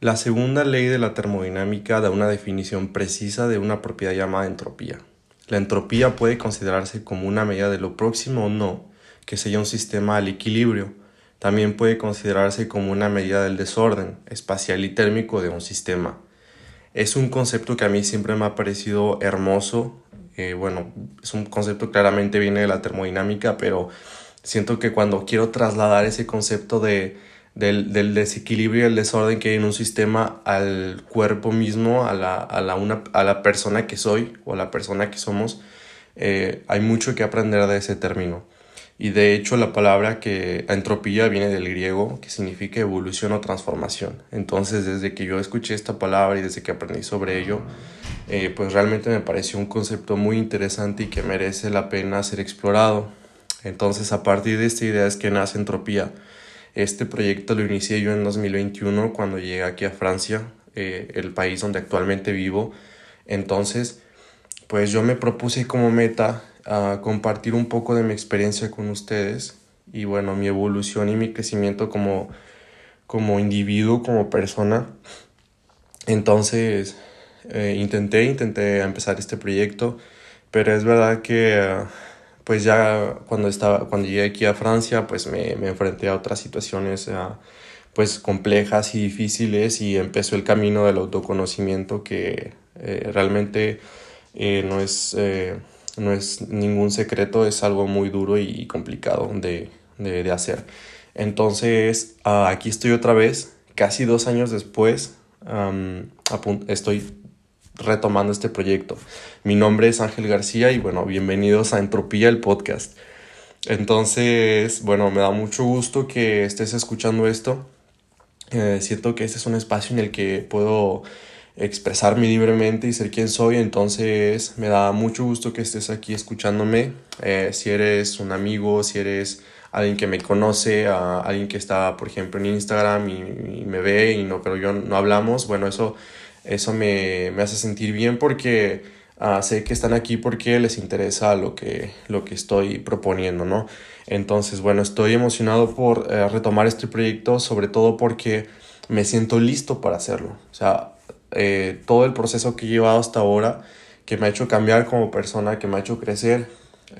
La segunda ley de la termodinámica da una definición precisa de una propiedad llamada entropía. La entropía puede considerarse como una medida de lo próximo o no que sea un sistema al equilibrio. También puede considerarse como una medida del desorden espacial y térmico de un sistema. Es un concepto que a mí siempre me ha parecido hermoso. Eh, bueno, es un concepto claramente viene de la termodinámica, pero siento que cuando quiero trasladar ese concepto de del, del, desequilibrio y el desorden que hay en un sistema al cuerpo mismo, a la, a la, una, a la persona que soy o a la persona que somos, eh, hay mucho que aprender de ese término. Y de hecho la palabra que entropía viene del griego, que significa evolución o transformación. Entonces desde que yo escuché esta palabra y desde que aprendí sobre ello, eh, pues realmente me pareció un concepto muy interesante y que merece la pena ser explorado. Entonces a partir de esta idea es que nace entropía este proyecto lo inicié yo en 2021 cuando llegué aquí a Francia, eh, el país donde actualmente vivo. Entonces, pues yo me propuse como meta a compartir un poco de mi experiencia con ustedes y bueno, mi evolución y mi crecimiento como, como individuo, como persona. Entonces, eh, intenté, intenté empezar este proyecto, pero es verdad que pues ya cuando, estaba, cuando llegué aquí a Francia, pues me, me enfrenté a otras situaciones eh, pues complejas y difíciles y empezó el camino del autoconocimiento que eh, realmente eh, no, es, no es ningún secreto, es algo muy duro y complicado de, de, hacer. Entonces, ah, aquí estoy otra vez, casi dos años después, estoy retomando este proyecto. Mi nombre es Ángel García y bueno, bienvenidos a Entropía, el podcast. Entonces, bueno, me da mucho gusto que estés escuchando esto. Eh, siento que este es un espacio en el que puedo expresarme libremente y ser quien soy, entonces me da mucho gusto que estés aquí escuchándome. Eh, si eres un amigo, si eres alguien que me conoce, a alguien que está, por ejemplo, en Instagram y, me ve y no, pero yo no hablamos, bueno, eso eso me, hace sentir bien porque ah, sé que están aquí porque les interesa lo que, lo que estoy proponiendo, ¿no? Entonces, bueno, estoy emocionado por eh, retomar este proyecto, sobre todo porque me siento listo para hacerlo. O sea, eh, todo el proceso que he llevado hasta ahora, que me ha hecho cambiar como persona, que me ha hecho crecer,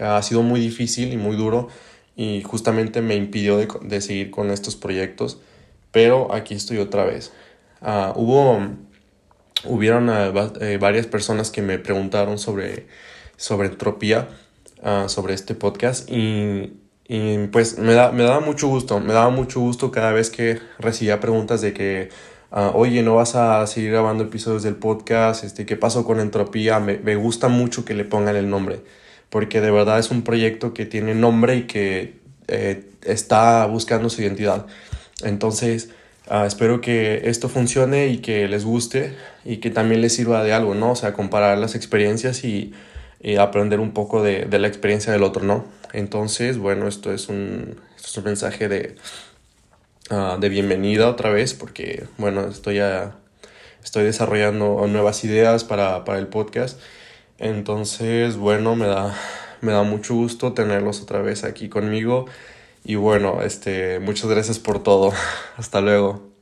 ha sido muy difícil y muy duro y justamente me impidió de, seguir con estos proyectos, pero aquí estoy otra vez. Uh, hubo hubieron eh, eh, varias personas que me preguntaron sobre, sobre entropía, ah, sobre este podcast y, y, pues me, da, me daba mucho gusto, me daba mucho gusto cada vez que recibía preguntas de que, uh, oye, ¿no vas a seguir grabando episodios del podcast? Este, ¿Qué pasó con entropía? Me, me gusta mucho que le pongan el nombre, porque de verdad es un proyecto que tiene nombre y que eh, está buscando su identidad. Entonces, Ah, espero que esto funcione y que les guste y que también les sirva de algo, ¿no? O sea, comparar las experiencias y, aprender un poco de, de, la experiencia del otro, ¿no? Entonces, bueno, esto es un, esto es un mensaje de, uh, de bienvenida otra vez porque, bueno, estoy, ya, estoy desarrollando nuevas ideas para, para el podcast. Entonces, bueno, me da, me da mucho gusto tenerlos otra vez aquí conmigo. Y bueno, este, muchas gracias por todo. Hasta luego.